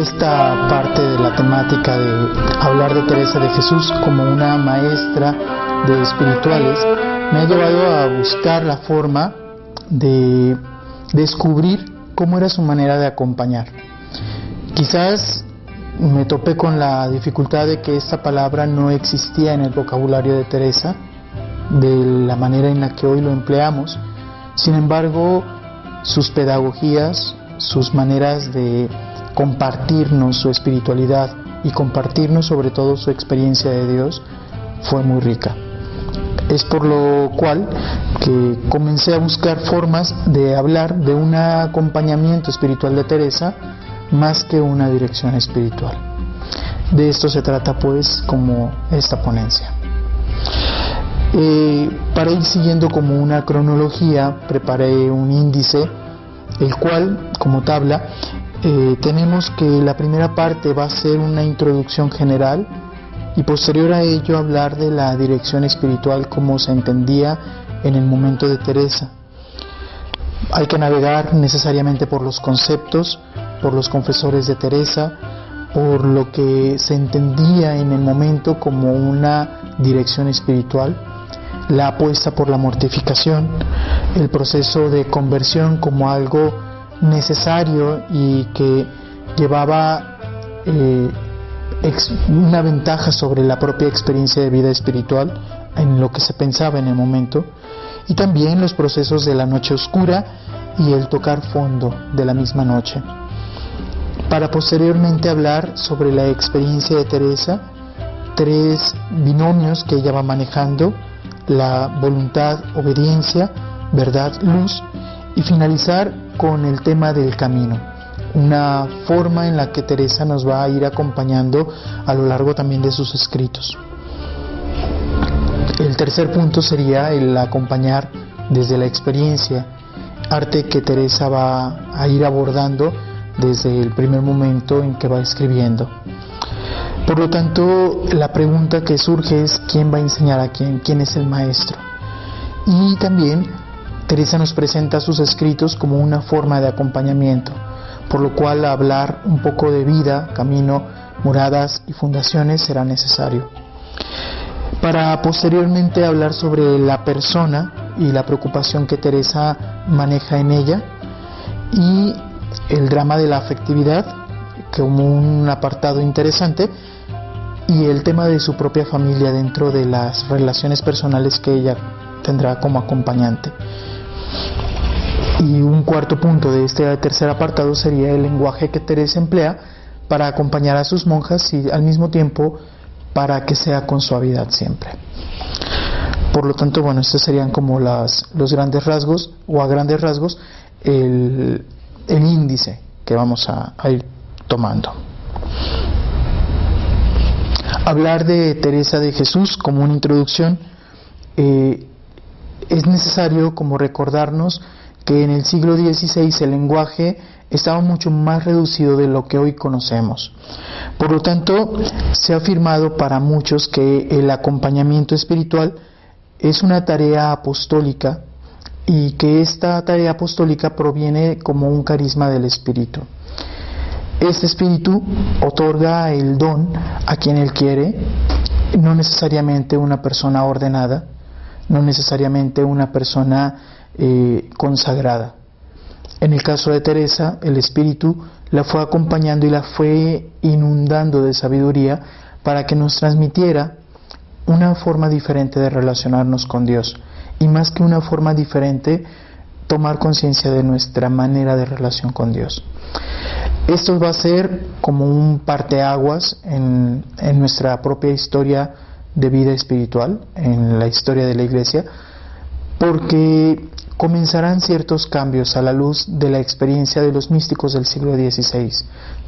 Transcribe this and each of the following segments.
Esta parte de la temática de hablar de Teresa de Jesús como una maestra de espirituales me ha llevado a buscar la forma de descubrir cómo era su manera de acompañar. Quizás me topé con la dificultad de que esta palabra no existía en el vocabulario de Teresa, de la manera en la que hoy lo empleamos. Sin embargo, sus pedagogías, sus maneras de compartirnos su espiritualidad y compartirnos sobre todo su experiencia de Dios fue muy rica. Es por lo cual que comencé a buscar formas de hablar de un acompañamiento espiritual de Teresa más que una dirección espiritual. De esto se trata pues como esta ponencia. Eh, para ir siguiendo como una cronología, preparé un índice, el cual, como tabla, eh, tenemos que la primera parte va a ser una introducción general y posterior a ello hablar de la dirección espiritual como se entendía en el momento de Teresa. Hay que navegar necesariamente por los conceptos, por los confesores de Teresa, por lo que se entendía en el momento como una dirección espiritual, la apuesta por la mortificación, el proceso de conversión como algo necesario y que llevaba eh, una ventaja sobre la propia experiencia de vida espiritual en lo que se pensaba en el momento y también los procesos de la noche oscura y el tocar fondo de la misma noche. Para posteriormente hablar sobre la experiencia de Teresa tres binomios que ella va manejando la voluntad, obediencia, verdad, luz y finalizar con el tema del camino, una forma en la que Teresa nos va a ir acompañando a lo largo también de sus escritos. El tercer punto sería el acompañar desde la experiencia, arte que Teresa va a ir abordando desde el primer momento en que va escribiendo. Por lo tanto, la pregunta que surge es quién va a enseñar a quién, quién es el maestro. Y también Teresa nos presenta sus escritos como una forma de acompañamiento, por lo cual hablar un poco de vida, camino, moradas y fundaciones será necesario. Para posteriormente hablar sobre la persona y la preocupación que Teresa maneja en ella y el drama de la afectividad como un apartado interesante y el tema de su propia familia dentro de las relaciones personales que ella tendrá como acompañante. Y un cuarto punto de este tercer apartado sería el lenguaje que Teresa emplea para acompañar a sus monjas y al mismo tiempo para que sea con suavidad siempre. Por lo tanto, bueno, estos serían como los grandes rasgos o a grandes rasgos el, el índice que vamos a ir tomando hablar de Teresa de Jesús como una introducción, eh, es necesario como recordarnos que en el siglo XVI el lenguaje estaba mucho más reducido de lo que hoy conocemos. Por lo tanto, se ha afirmado para muchos que el acompañamiento espiritual es una tarea apostólica y que esta tarea apostólica proviene como un carisma del Espíritu. Este espíritu otorga el don a quien él quiere, no necesariamente una persona ordenada, no necesariamente una persona eh, consagrada. En el caso de Teresa, el espíritu la fue acompañando y la fue inundando de sabiduría para que nos transmitiera una forma diferente de relacionarnos con Dios y más que una forma diferente, tomar conciencia de nuestra manera de relación con Dios. Esto va a ser como un parteaguas en, en nuestra propia historia de vida espiritual, en la historia de la iglesia, porque comenzarán ciertos cambios a la luz de la experiencia de los místicos del siglo XVI,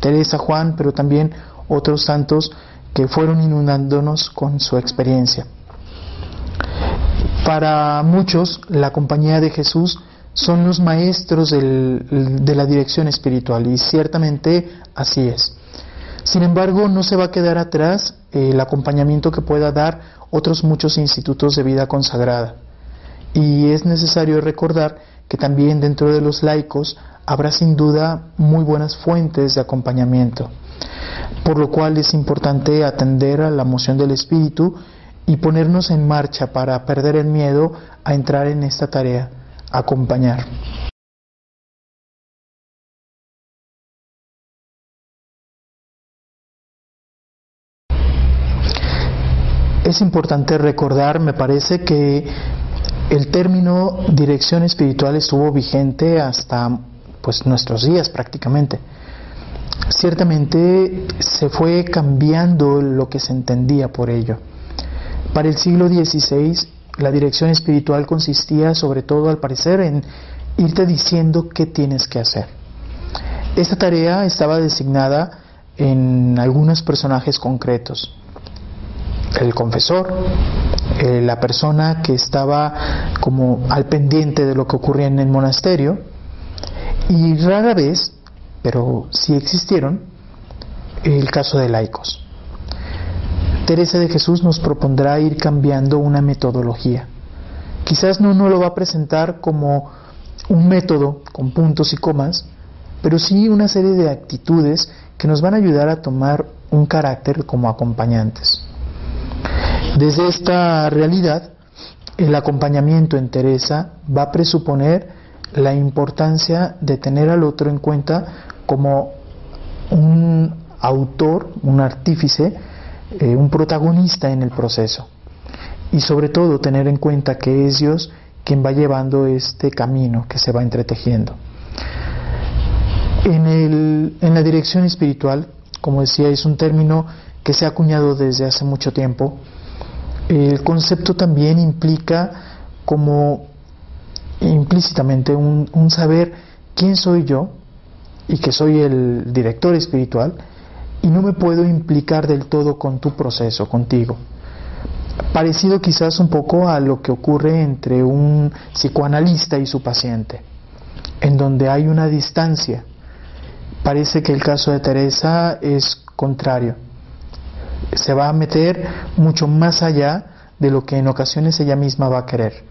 Teresa, Juan, pero también otros santos que fueron inundándonos con su experiencia. Para muchos, la compañía de Jesús son los maestros de la dirección espiritual y ciertamente así es. Sin embargo, no se va a quedar atrás el acompañamiento que pueda dar otros muchos institutos de vida consagrada. Y es necesario recordar que también dentro de los laicos habrá sin duda muy buenas fuentes de acompañamiento, por lo cual es importante atender a la moción del Espíritu y ponernos en marcha para perder el miedo a entrar en esta tarea, acompañar. Es importante recordar, me parece, que el término dirección espiritual estuvo vigente hasta pues nuestros días prácticamente. Ciertamente se fue cambiando lo que se entendía por ello. Para el siglo XVI, la dirección espiritual consistía sobre todo, al parecer, en irte diciendo qué tienes que hacer. Esta tarea estaba designada en algunos personajes concretos. El confesor, eh, la persona que estaba como al pendiente de lo que ocurría en el monasterio, y rara vez, pero sí existieron, el caso de laicos. Teresa de Jesús nos propondrá ir cambiando una metodología. Quizás no nos lo va a presentar como un método con puntos y comas, pero sí una serie de actitudes que nos van a ayudar a tomar un carácter como acompañantes. Desde esta realidad, el acompañamiento en Teresa va a presuponer la importancia de tener al otro en cuenta como un autor, un artífice, eh, un protagonista en el proceso. Y sobre todo tener en cuenta que es Dios quien va llevando este camino que se va entretejiendo. En, la dirección espiritual, como decía, es un término que se ha acuñado desde hace mucho tiempo. El concepto también implica como implícitamente un, un saber quién soy yo y que soy el director espiritual y no me puedo implicar del todo con tu proceso, contigo. Parecido quizás un poco a lo que ocurre entre un psicoanalista y su paciente, en donde hay una distancia. Parece que el caso de Teresa es contrario. Se va a meter mucho más allá de lo que en ocasiones ella misma va a querer,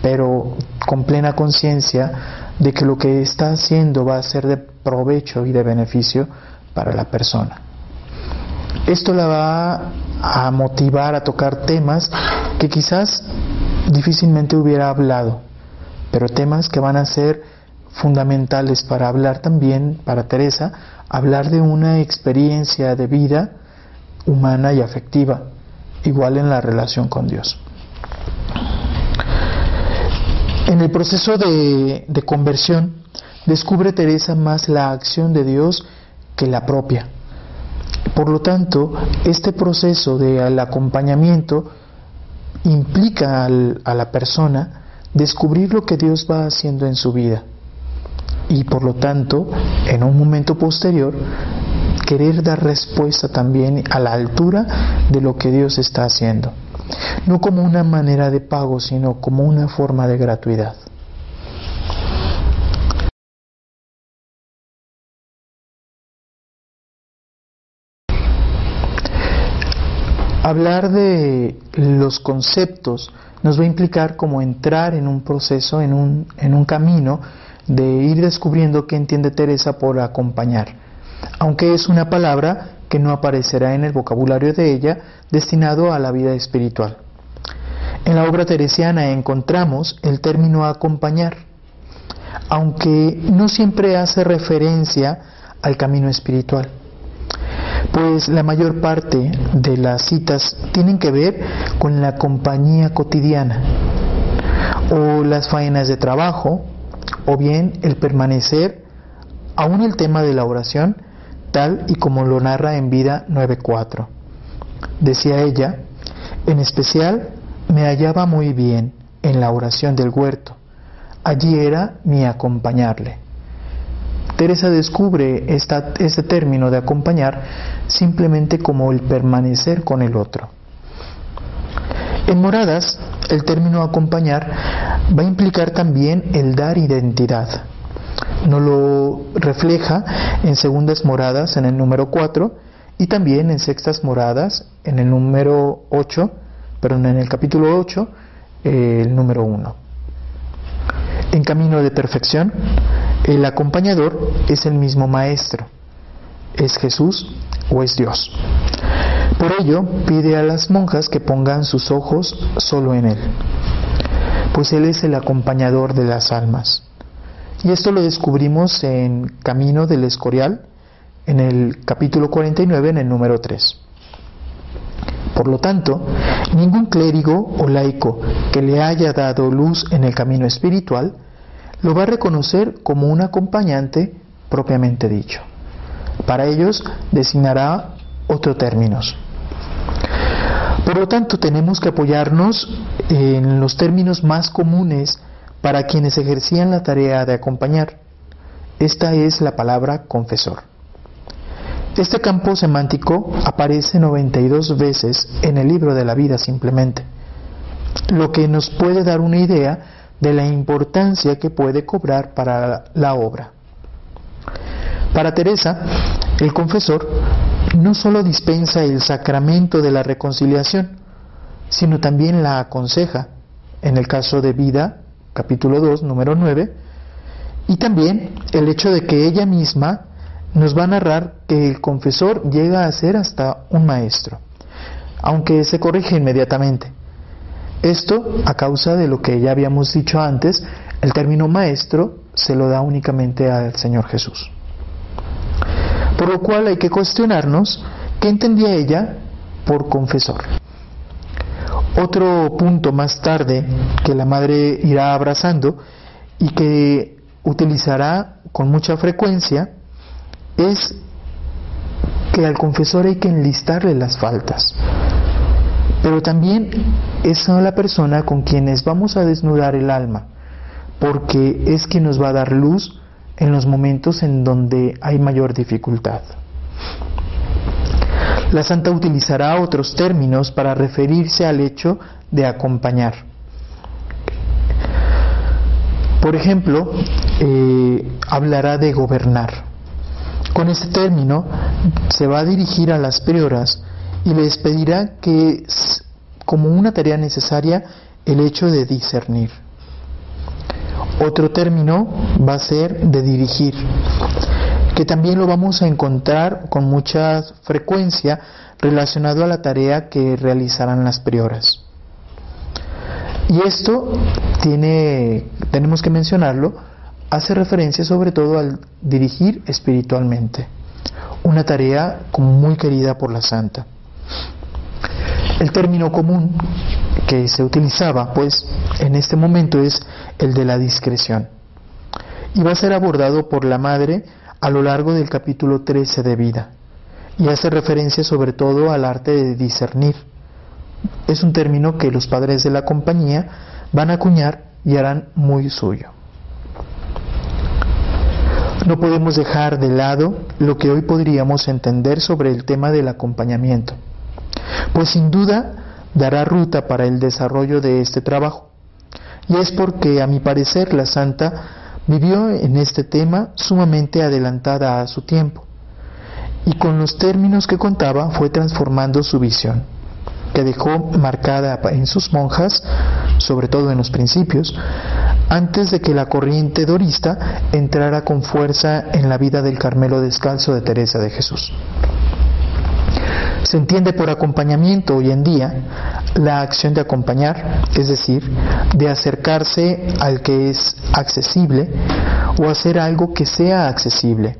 pero con plena conciencia de que lo que está haciendo va a ser de provecho y de beneficio para la persona. Esto la va a motivar a tocar temas que quizás difícilmente hubiera hablado, pero temas que van a ser fundamentales para hablar también, para Teresa, hablar de una experiencia de vida humana y afectiva, igual en la relación con Dios. En el proceso de, conversión, descubre Teresa más la acción de Dios que la propia. Por lo tanto, este proceso del acompañamiento implica a la persona descubrir lo que Dios va haciendo en su vida y por lo tanto, en un momento posterior, querer dar respuesta también a la altura de lo que Dios está haciendo. No como una manera de pago, sino como una forma de gratuidad. Hablar de los conceptos nos va a implicar como entrar en un proceso, en un, en un camino de ir descubriendo qué entiende Teresa por acompañar, aunque es una palabra que no aparecerá en el vocabulario de ella destinado a la vida espiritual. En la obra teresiana encontramos el término acompañar, aunque no siempre hace referencia al camino espiritual. pues la mayor parte de las citas tienen que ver con la compañía cotidiana o las faenas de trabajo o bien el permanecer aún el tema de la oración tal y como lo narra en vida 9.4. Decía ella, en especial me hallaba muy bien en la oración del huerto. Allí era mi acompañarle. Teresa descubre este término de acompañar simplemente como el permanecer con el otro. En Moradas, el término acompañar va a implicar también el dar identidad. No lo refleja en segundas moradas en el número 4 y también en sextas moradas en el número 8, perdón, en el capítulo 8, el número 1. En camino de perfección, el acompañador es el mismo maestro. ¿Es Jesús o es Dios? Por ello, pide a las monjas que pongan sus ojos solo en Él, pues Él es el acompañador de las almas. Y esto lo descubrimos en Camino del Escorial, en el capítulo 49, en el número 3. Por lo tanto, ningún clérigo o laico que le haya dado luz en el camino espiritual lo va a reconocer como un acompañante propiamente dicho. Para ellos designará otros términos. Por lo tanto, tenemos que apoyarnos en los términos más comunes para quienes ejercían la tarea de acompañar. Esta es la palabra confesor. Este campo semántico aparece 92 veces en el libro de la vida simplemente, lo que nos puede dar una idea de la importancia que puede cobrar para la obra. Para Teresa, el confesor no solo dispensa el sacramento de la reconciliación, sino también la aconseja, en el caso de vida, capítulo 2, número 9, y también el hecho de que ella misma nos va a narrar que el confesor llega a ser hasta un maestro, aunque se corrige inmediatamente. Esto a causa de lo que ya habíamos dicho antes, el término maestro se lo da únicamente al Señor Jesús. Por lo cual hay que cuestionarnos qué entendía ella por confesor. Otro punto más tarde que la madre irá abrazando y que utilizará con mucha frecuencia es que al confesor hay que enlistarle las faltas. Pero también es la persona con quienes vamos a desnudar el alma, porque es quien nos va a dar luz en los momentos en donde hay mayor dificultad. La santa utilizará otros términos para referirse al hecho de acompañar. Por ejemplo, eh, hablará de gobernar. Con este término se va a dirigir a las prioras y les pedirá que como una tarea necesaria el hecho de discernir. Otro término va a ser de dirigir, que también lo vamos a encontrar con mucha frecuencia relacionado a la tarea que realizarán las prioras. Y esto tiene, tenemos que mencionarlo, hace referencia sobre todo al dirigir espiritualmente, una tarea muy querida por la santa. El término común que se utilizaba, pues, en este momento es el de la discreción. Y va a ser abordado por la madre a lo largo del capítulo 13 de vida. Y hace referencia sobre todo al arte de discernir. Es un término que los padres de la compañía van a acuñar y harán muy suyo. No podemos dejar de lado lo que hoy podríamos entender sobre el tema del acompañamiento, pues sin duda dará ruta para el desarrollo de este trabajo. Y es porque, a mi parecer, la santa vivió en este tema sumamente adelantada a su tiempo, y con los términos que contaba fue transformando su visión, que dejó marcada en sus monjas, sobre todo en los principios, antes de que la corriente dorista entrara con fuerza en la vida del Carmelo descalzo de Teresa de Jesús. Se entiende por acompañamiento hoy en día la acción de acompañar, es decir, de acercarse al que es accesible o hacer algo que sea accesible.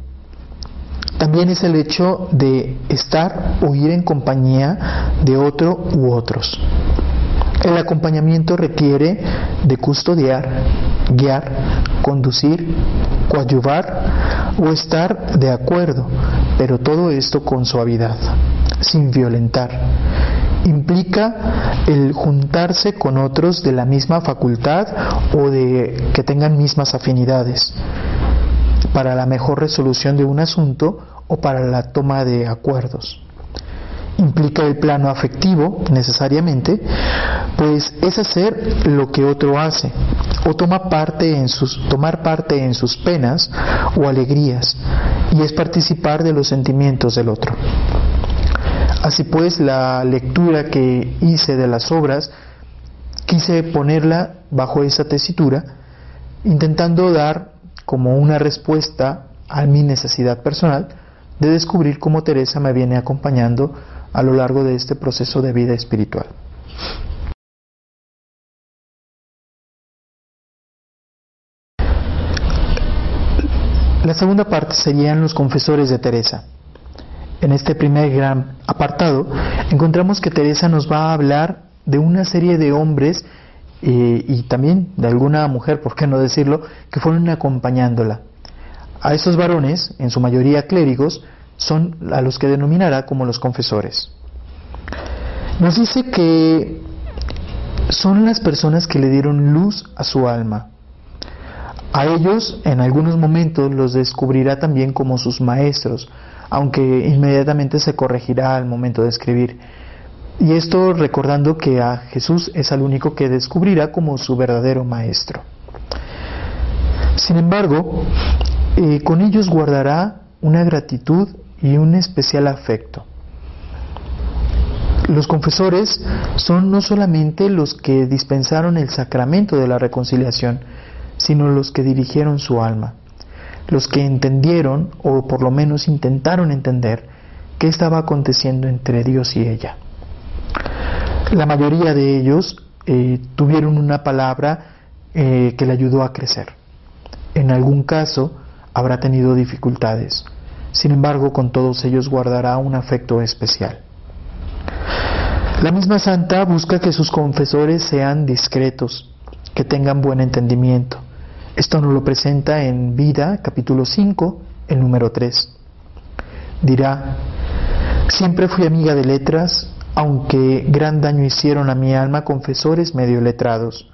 también es el hecho de estar o ir en compañía de otro u otros. El acompañamiento requiere de custodiar, guiar, conducir, coadyuvar o estar de acuerdo, pero todo esto con suavidad, sin violentar. Implica el juntarse con otros de la misma facultad o de que tengan mismas afinidades para la mejor resolución de un asunto o para la toma de acuerdos implica el plano afectivo necesariamente, pues es hacer lo que otro hace o toma parte en sus, tomar parte en sus penas o alegrías y es participar de los sentimientos del otro. Así pues, la lectura que hice de las obras quise ponerla bajo esa tesitura, intentando dar como una respuesta a mi necesidad personal de descubrir cómo Teresa me viene acompañando a lo largo de este proceso de vida espiritual. La segunda parte serían los confesores de Teresa. En este primer gran apartado encontramos que Teresa nos va a hablar de una serie de hombres eh, y también de alguna mujer, por qué no decirlo, que fueron acompañándola. A esos varones, en su mayoría clérigos, son a los que denominará como los confesores. Nos dice que son las personas que le dieron luz a su alma. A ellos en algunos momentos los descubrirá también como sus maestros, aunque inmediatamente se corregirá al momento de escribir. Y esto recordando que a Jesús es al único que descubrirá como su verdadero maestro. Sin embargo, eh, con ellos guardará una gratitud y un especial afecto. Los confesores son no solamente los que dispensaron el sacramento de la reconciliación, sino los que dirigieron su alma, los que entendieron, o por lo menos intentaron entender, qué estaba aconteciendo entre Dios y ella. La mayoría de ellos eh, tuvieron una palabra eh, que le ayudó a crecer. En algún caso habrá tenido dificultades, sin embargo, con todos ellos guardará un afecto especial. La misma santa busca que sus confesores sean discretos, que tengan buen entendimiento. Esto nos lo presenta en Vida, capítulo 5, el número 3. Dirá, siempre fui amiga de letras, aunque gran daño hicieron a mi alma confesores medio letrados,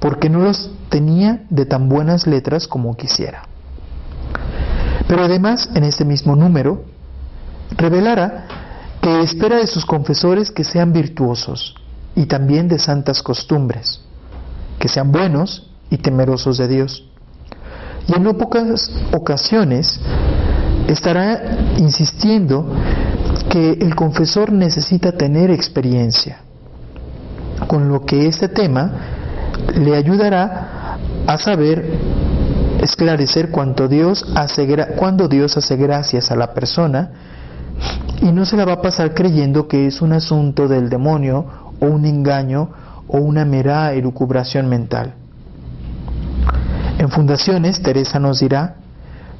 porque no los tenía de tan buenas letras como quisiera. Pero además, en este mismo número, revelará que espera de sus confesores que sean virtuosos y también de santas costumbres, que sean buenos y temerosos de Dios. Y en no pocas ocasiones estará insistiendo que el confesor necesita tener experiencia, con lo que este tema le ayudará a saber esclarecer cuánto Dios hace, cuando Dios hace gracias a la persona y no se la va a pasar creyendo que es un asunto del demonio o un engaño o una mera elucubración mental. En fundaciones, Teresa nos dirá,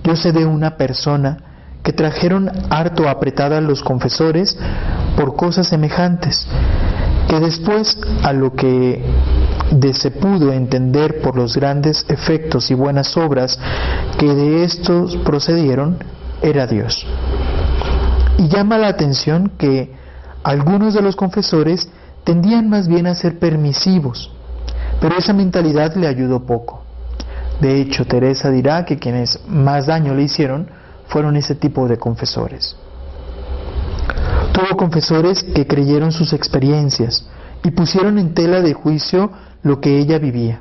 yo sé de una persona que trajeron harto apretada a los confesores por cosas semejantes, que después a lo que de se pudo entender por los grandes efectos y buenas obras que de estos procedieron, era Dios. Y llama la atención que algunos de los confesores tendían más bien a ser permisivos, pero esa mentalidad le ayudó poco. De hecho, Teresa dirá que quienes más daño le hicieron fueron ese tipo de confesores. Tuvo confesores que creyeron sus experiencias y pusieron en tela de juicio lo que ella vivía.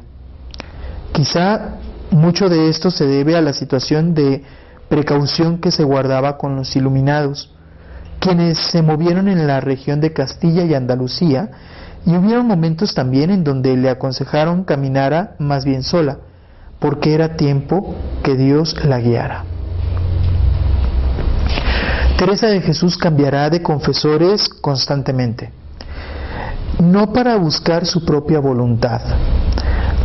Quizá mucho de esto se debe a la situación de precaución que se guardaba con los iluminados, quienes se movieron en la región de Castilla y Andalucía, y hubieron momentos también en donde le aconsejaron caminara más bien sola, porque era tiempo que Dios la guiara. Teresa de Jesús cambiará de confesores constantemente no para buscar su propia voluntad,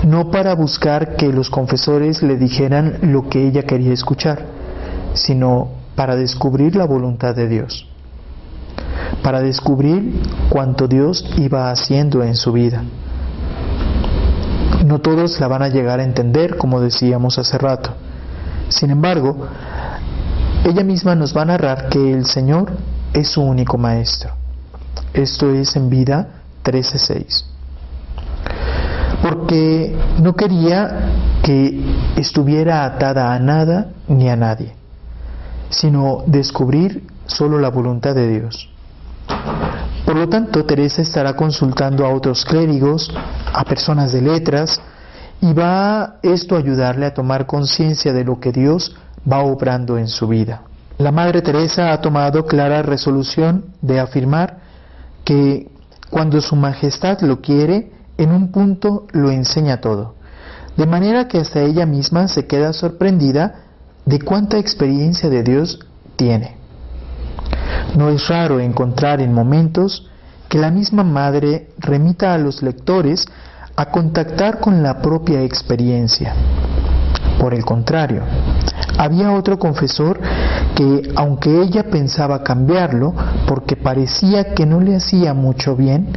no para buscar que los confesores le dijeran lo que ella quería escuchar, sino para descubrir la voluntad de Dios, para descubrir cuánto Dios iba haciendo en su vida. No todos la van a llegar a entender, como decíamos hace rato. Sin embargo, ella misma nos va a narrar que el Señor es su único maestro. Esto es en vida 13.6. Porque no quería que estuviera atada a nada ni a nadie, sino descubrir solo la voluntad de Dios. Por lo tanto, Teresa estará consultando a otros clérigos, a personas de letras, y va esto a ayudarle a tomar conciencia de lo que Dios va obrando en su vida. La Madre Teresa ha tomado clara resolución de afirmar que cuando Su Majestad lo quiere, en un punto lo enseña todo, de manera que hasta ella misma se queda sorprendida de cuánta experiencia de Dios tiene. No es raro encontrar en momentos que la misma Madre remita a los lectores a contactar con la propia experiencia. Por el contrario, había otro confesor que, aunque ella pensaba cambiarlo porque parecía que no le hacía mucho bien,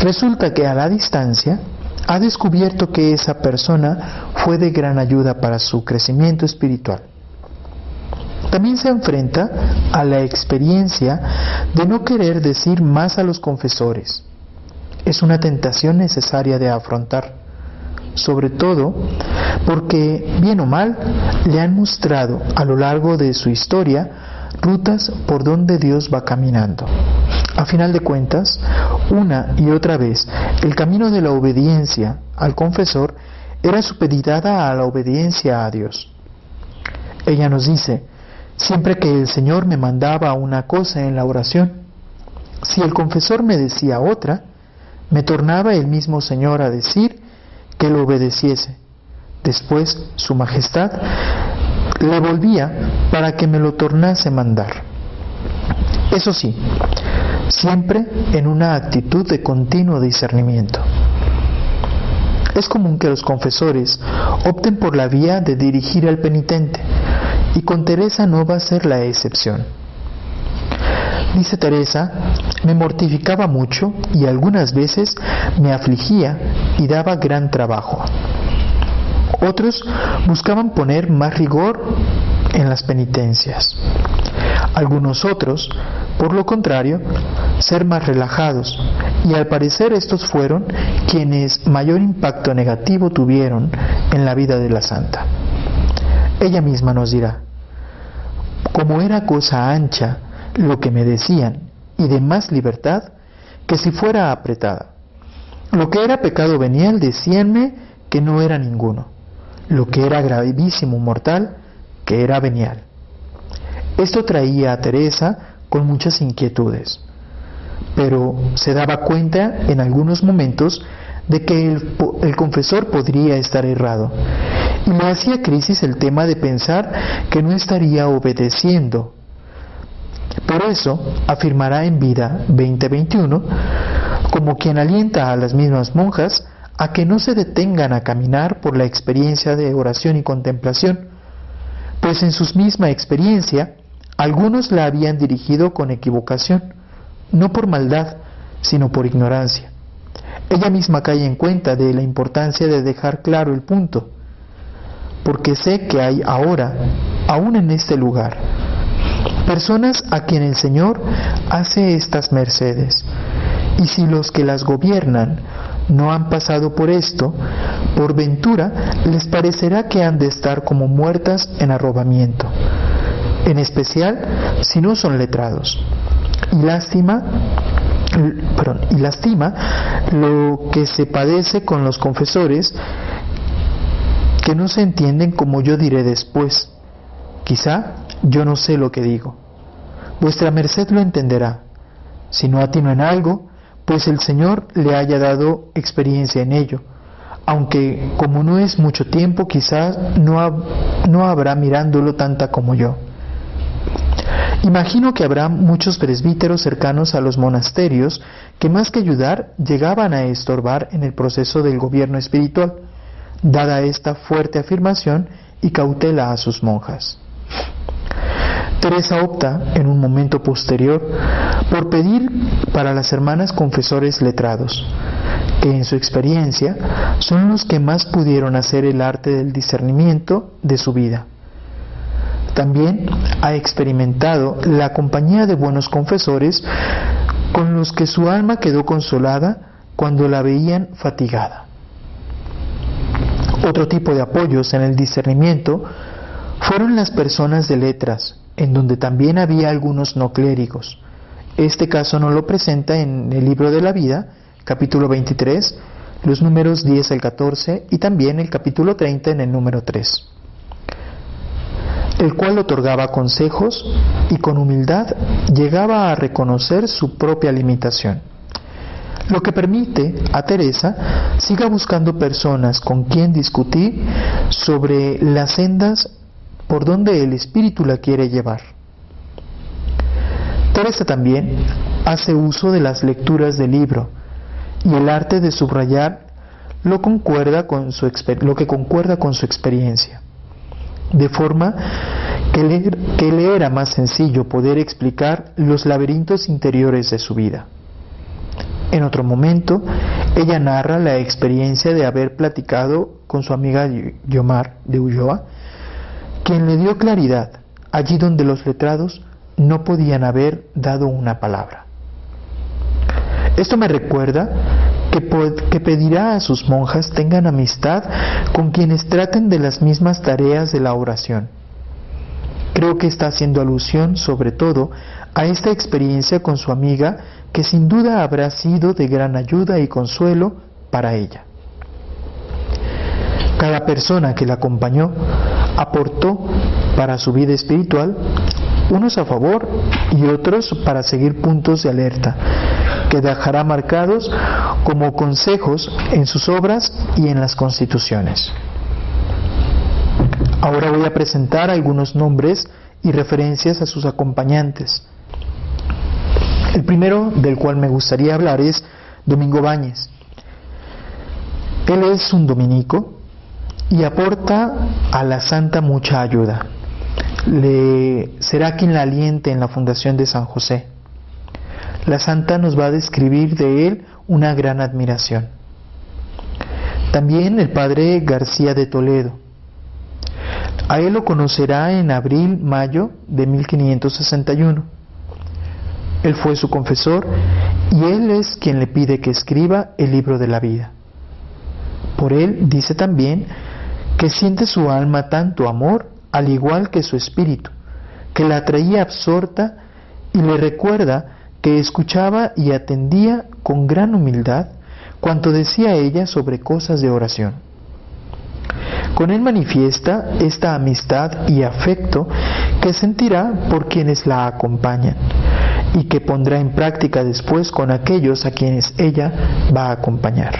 resulta que a la distancia ha descubierto que esa persona fue de gran ayuda para su crecimiento espiritual. También se enfrenta a la experiencia de no querer decir más a los confesores. Es una tentación necesaria de afrontar, sobre todo porque, bien o mal, le han mostrado a lo largo de su historia rutas por donde Dios va caminando. A final de cuentas, una y otra vez, el camino de la obediencia al confesor era supeditada a la obediencia a Dios. Ella nos dice, siempre que el Señor me mandaba una cosa en la oración, si el confesor me decía otra, me tornaba el mismo Señor a decir que lo obedeciese. Después su majestad le volvía para que me lo tornase mandar. Eso sí, siempre en una actitud de continuo discernimiento. Es común que los confesores opten por la vía de dirigir al penitente, y con Teresa no va a ser la excepción. Dice Teresa, me mortificaba mucho y algunas veces me afligía y daba gran trabajo. Otros buscaban poner más rigor en las penitencias. Algunos otros, por lo contrario, ser más relajados, y al parecer estos fueron quienes mayor impacto negativo tuvieron en la vida de la santa. Ella misma nos dirá, como era cosa ancha lo que me decían y de más libertad que si fuera apretada. Lo que era pecado venial decíanme que no era ninguno, lo que era gravísimo mortal que era venial. Esto traía a Teresa con muchas inquietudes, pero se daba cuenta en algunos momentos de que el, el, confesor podría estar errado. Y me hacía crisis el tema de pensar que no estaría obedeciendo. Por eso afirmará en vida 2021, como quien alienta a las mismas monjas a que no se detengan a caminar por la experiencia de oración y contemplación, pues en su misma experiencia algunos la habían dirigido con equivocación, no por maldad, sino por ignorancia. Ella misma cae en cuenta de la importancia de dejar claro el punto, porque sé que hay ahora, aún en este lugar, personas a quien el Señor hace estas mercedes, y si los que las gobiernan no han pasado por esto, por ventura les parecerá que han de estar como muertas en arrobamiento en especial si no son letrados. Y lástima, perdón, y lastima lo que se padece con los confesores que no se entienden como yo diré después. Quizá yo no sé lo que digo. Vuestra merced lo entenderá. Si no atino en algo, pues el Señor le haya dado experiencia en ello, aunque como no es mucho tiempo, quizás no, no habrá mirándolo tanta como yo. Imagino que habrá muchos presbíteros cercanos a los monasterios que más que ayudar llegaban a estorbar en el proceso del gobierno espiritual, dada esta fuerte afirmación y cautela a sus monjas. Teresa opta, en un momento posterior, por pedir para las hermanas confesores letrados, que en su experiencia son los que más pudieron hacer el arte del discernimiento de su vida. También ha experimentado la compañía de buenos confesores con los que su alma quedó consolada cuando la veían fatigada. Otro tipo de apoyos en el discernimiento fueron las personas de letras, en donde también había algunos no clérigos. Este caso no lo presenta en el libro de la vida, capítulo 23, los números 10 al 14 y también el capítulo 30 en el número 3, el cual otorgaba consejos y con humildad llegaba a reconocer su propia limitación, lo que permite a Teresa siga buscando personas con quien discutir sobre las sendas por donde el Espíritu la quiere llevar. Teresa también hace uso de las lecturas del libro y el arte de subrayar lo, concuerda con su, lo que concuerda con su experiencia, de forma que le, que le era más sencillo poder explicar los laberintos interiores de su vida. En otro momento, ella narra la experiencia de haber platicado con su amiga Yomar de Ulloa quien le dio claridad allí donde los letrados no podían haber dado una palabra. Esto me recuerda que, que, pedirá a sus monjas tengan amistad con quienes traten de las mismas tareas de la oración. Creo que está haciendo alusión sobre todo a esta experiencia con su amiga que sin duda habrá sido de gran ayuda y consuelo para ella. Cada persona que la acompañó aportó para su vida espiritual, unos a favor y otros para seguir puntos de alerta, que dejará marcados como consejos en sus obras y en las constituciones. Ahora voy a presentar algunos nombres y referencias a sus acompañantes. El primero del cual me gustaría hablar es Domingo Báñez. Él es un dominico y aporta a la santa mucha ayuda. Le, será quien la aliente en la fundación de San José. La santa nos va a describir de él una gran admiración. También el padre García de Toledo. A él lo conocerá en abril-mayo de 1561. Él fue su confesor y él es quien le pide que escriba el libro de la vida. Por él dice también que siente su alma tanto amor al igual que su espíritu, que la traía absorta y le recuerda que escuchaba y atendía con gran humildad cuanto decía ella sobre cosas de oración. Con él manifiesta esta amistad y afecto que sentirá por quienes la acompañan y que pondrá en práctica después con aquellos a quienes ella va a acompañar.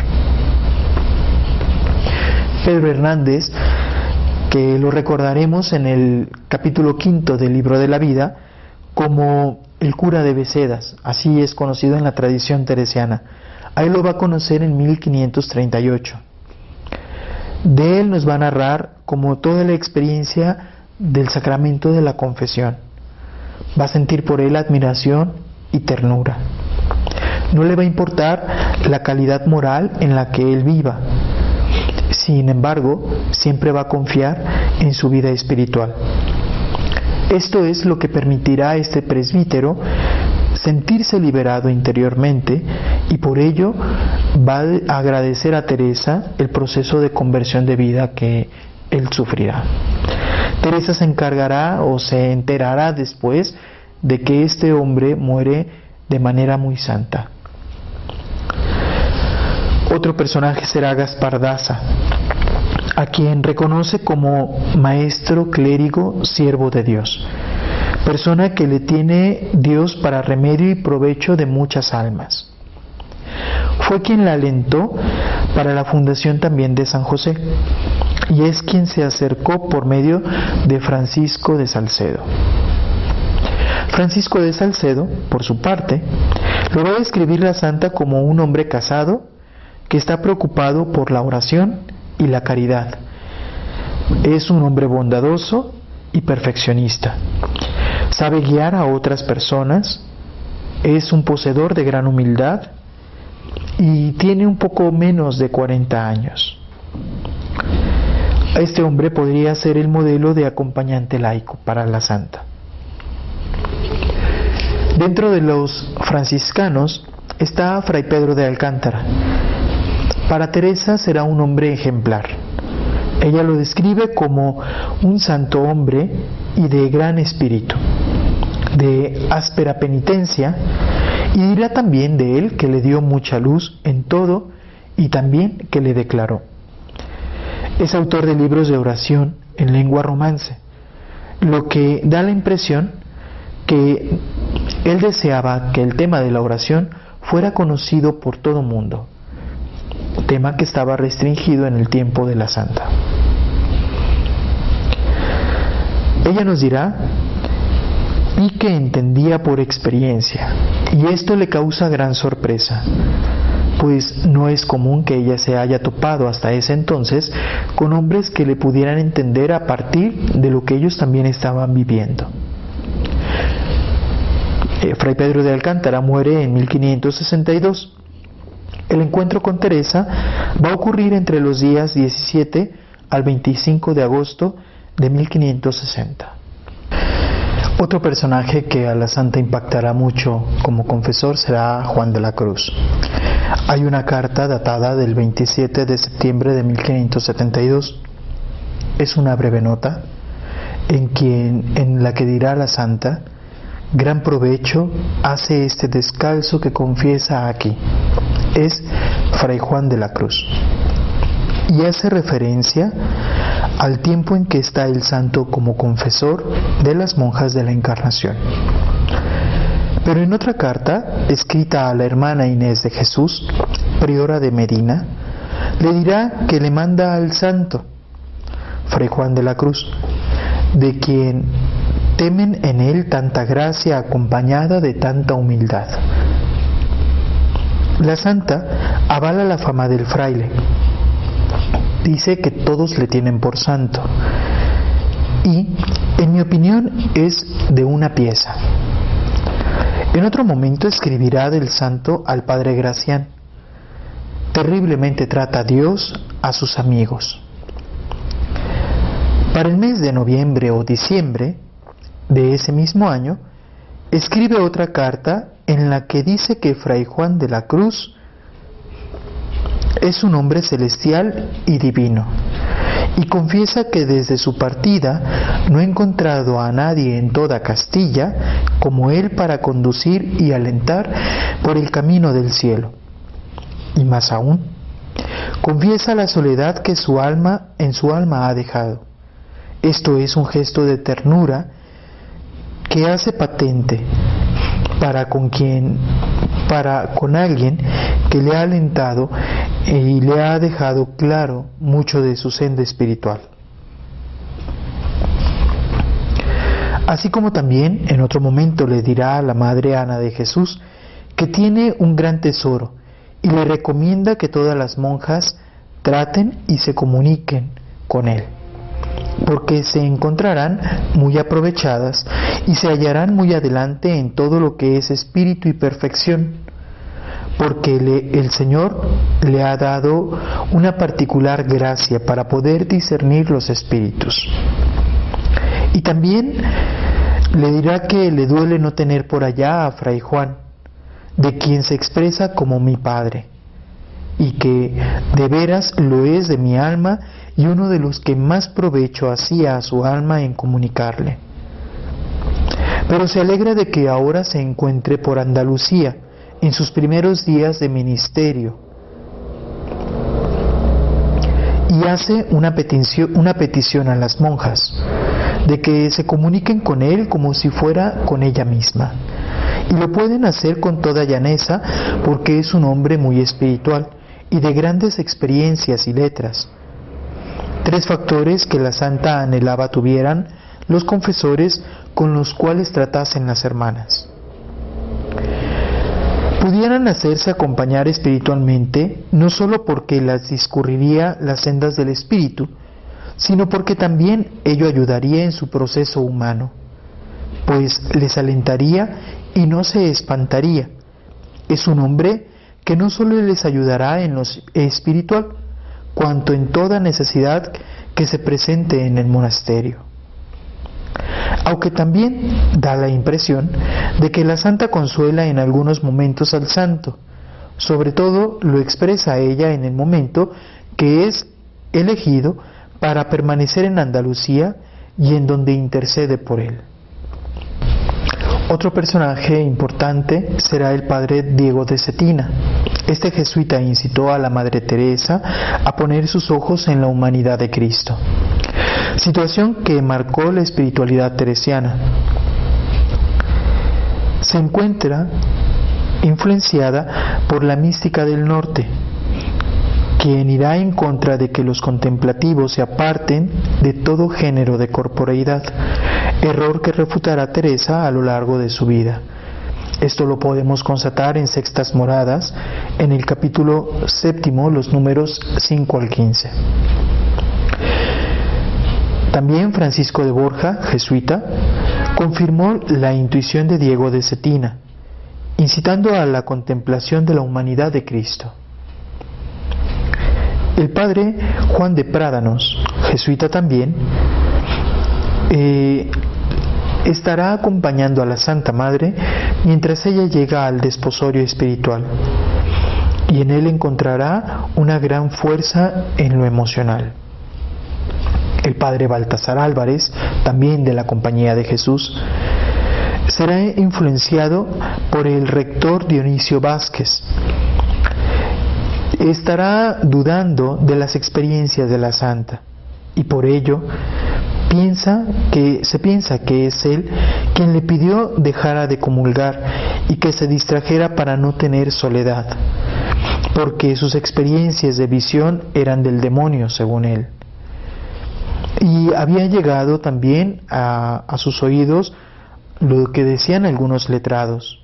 Pedro Hernández, que lo recordaremos en el capítulo quinto del libro de la vida como el cura de Becedas, así es conocido en la tradición teresiana. Ahí lo va a conocer en 1538. De él nos va a narrar como toda la experiencia del sacramento de la confesión. Va a sentir por él admiración y ternura. No le va a importar la calidad moral en la que él viva, sin embargo, siempre va a confiar en su vida espiritual. Esto es lo que permitirá a este presbítero sentirse liberado interiormente y por ello va a agradecer a Teresa el proceso de conversión de vida que él sufrirá. Teresa se encargará o se enterará después de que este hombre muere de manera muy santa. Otro personaje será Gaspar Daza, a quien reconoce como maestro, clérigo, siervo de Dios, persona que le tiene Dios para remedio y provecho de muchas almas. Fue quien la alentó para la fundación también de San José y es quien se acercó por medio de Francisco de Salcedo. Francisco de Salcedo, por su parte, lo va a describir la santa como un hombre casado, que está preocupado por la oración y la caridad. Es un hombre bondadoso y perfeccionista. sabe guiar a otras personas, es un poseedor de gran humildad y tiene un poco menos de 40 años. Este hombre podría ser el modelo de acompañante laico para la santa. Dentro de los franciscanos está Fray Pedro de Alcántara. Para Teresa será un hombre ejemplar. Ella lo describe como un santo hombre y de gran espíritu, de áspera penitencia, y dirá también de él que le dio mucha luz en todo y también que le declaró. Es autor de libros de oración en lengua romance, lo que da la impresión que él deseaba que el tema de la oración fuera conocido por todo mundo, tema que estaba restringido en el tiempo de la santa. Ella nos dirá y que entendía por experiencia, y esto le causa gran sorpresa, pues no es común que ella se haya topado hasta ese entonces con hombres que le pudieran entender a partir de lo que ellos también estaban viviendo. Eh, Fray Pedro de Alcántara muere en 1562. El encuentro con Teresa va a ocurrir entre los días 17 al 25 de agosto de 1560. Otro personaje que a la santa impactará mucho como confesor será Juan de la Cruz. Hay una carta datada del 27 de septiembre de 1572. Es una breve nota en, en la que dirá la santa, gran provecho hace este descalzo que confiesa aquí. Es Fray Juan de la Cruz. Y hace referencia al tiempo en que está el santo como confesor de las monjas de la Encarnación. Pero en otra carta, escrita a la hermana Inés de Jesús, priora de Medina, le dirá que le manda al santo, Fray Juan de la Cruz, de quien temen en él tanta gracia acompañada de tanta humildad. La santa avala la fama del fraile. Dice que todos le tienen por santo. Y, en mi opinión, es de una pieza. En otro momento escribirá del santo al padre Gracián. Terriblemente trata Dios a sus amigos. Para el mes de noviembre o diciembre de ese mismo año, escribe otra carta en la que dice que Fray Juan de la Cruz es un hombre celestial y divino, y confiesa que desde su partida no ha encontrado a nadie en toda Castilla como él para conducir y alentar por el camino del cielo. Y más aún, confiesa la soledad que su alma en su alma ha dejado. Esto es un gesto de ternura que hace patente para con quien para con alguien que le ha alentado y le ha dejado claro mucho de su senda espiritual. Así como también en otro momento le dirá a la Madre Ana de Jesús que tiene un gran tesoro y le recomienda que todas las monjas traten y se comuniquen con él porque se encontrarán muy aprovechadas y se hallarán muy adelante en todo lo que es espíritu y perfección, porque el Señor le ha dado una particular gracia para poder discernir los espíritus. Y también le dirá que le duele no tener por allá a Fray Juan, de quien se expresa como mi Padre, y que de veras lo es de mi alma y uno de los que más provecho hacía a su alma en comunicarle. Pero se alegra de que ahora se encuentre por Andalucía en sus primeros días de ministerio y hace una petición, una petición a las monjas de que se comuniquen con él como si fuera con ella misma. Y lo pueden hacer con toda llaneza porque es un hombre muy espiritual y de grandes experiencias y letras Tres factores que la santa anhelaba tuvieran los confesores con los cuales tratasen las hermanas. Pudieran hacerse acompañar espiritualmente no sólo porque las discurriría las sendas del espíritu, sino porque también ello ayudaría en su proceso humano, pues les alentaría y no se espantaría. Es un hombre que no solo les ayudará en lo espiritual, cuanto en toda necesidad que se presente en el monasterio. Aunque también da la impresión de que la santa consuela en algunos momentos al santo, sobre todo lo expresa ella en el momento que es elegido para permanecer en Andalucía y en donde intercede por él. Otro personaje importante será el padre Diego de Cetina. Este jesuita incitó a la Madre Teresa a poner sus ojos en la humanidad de Cristo, situación que marcó la espiritualidad teresiana. Se encuentra influenciada por la mística del norte, quien irá en contra de que los contemplativos se aparten de todo género de corporeidad, error que refutará Teresa a lo largo de su vida. Esto lo podemos constatar en Sextas Moradas, en el capítulo séptimo, los números 5 al 15. También Francisco de Borja, jesuita, confirmó la intuición de Diego de Cetina, incitando a la contemplación de la humanidad de Cristo. El padre Juan de Prádanos, jesuita también, eh, estará acompañando a la Santa Madre mientras ella llega al desposorio espiritual y en él encontrará una gran fuerza en lo emocional. El padre Baltasar Álvarez, también de la Compañía de Jesús, será influenciado por el rector Dionisio Vázquez. Estará dudando de las experiencias de la santa y por ello piensa que se piensa que es él quien le pidió dejara de comulgar y que se distrajera para no tener soledad, porque sus experiencias de visión eran del demonio, según él. Y había llegado también a, sus oídos lo que decían algunos letrados.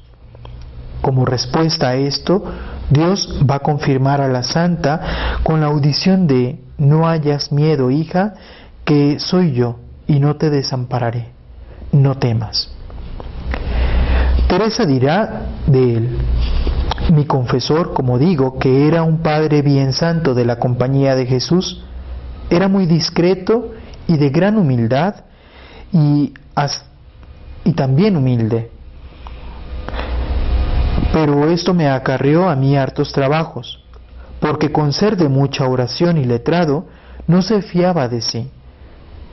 Como respuesta a esto, Dios va a confirmar a la santa con la audición de no hayas miedo, hija, que soy yo y no te desampararé, no temas. Teresa dirá de él, mi confesor, como digo, que era un padre bien santo de la compañía de Jesús, era muy discreto y de gran humildad y, y también humilde. Pero esto me acarreó a mí hartos trabajos, porque con ser de mucha oración y letrado, no se fiaba de sí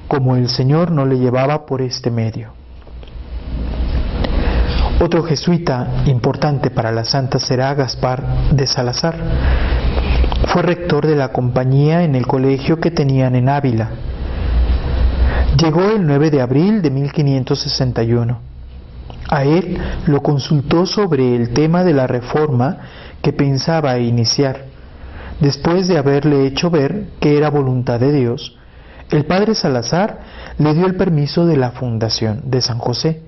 como el Señor no le llevaba por este medio. Otro jesuita importante para la santa será Gaspar de Salazar. Fue rector de la compañía en el colegio que tenían en Ávila. Llegó el 9 de abril de 1561. A él lo consultó sobre el tema de la reforma que pensaba iniciar, después de haberle hecho ver que era voluntad de Dios el padre Salazar le dio el permiso de la fundación de San José,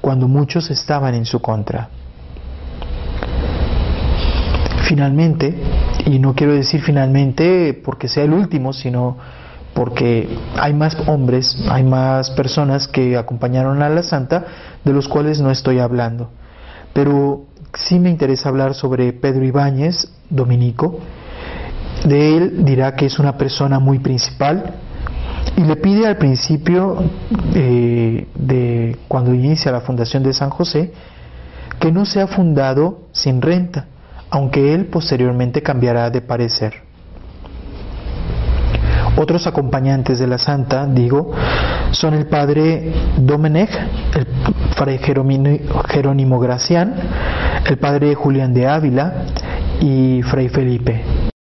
cuando muchos estaban en su contra. Finalmente, y no quiero decir finalmente porque sea el último, sino porque hay más hombres, hay más personas que acompañaron a la santa, de los cuales no estoy hablando. Pero sí me interesa hablar sobre Pedro Ibáñez, dominico. De él dirá que es una persona muy principal, y le pide al principio eh, de cuando inicia la fundación de San José que no sea fundado sin renta, aunque él posteriormente cambiará de parecer. Otros acompañantes de la santa, digo, son el padre Domenech, el fray Jerónimo Gracián, el padre Julián de Ávila y fray Felipe.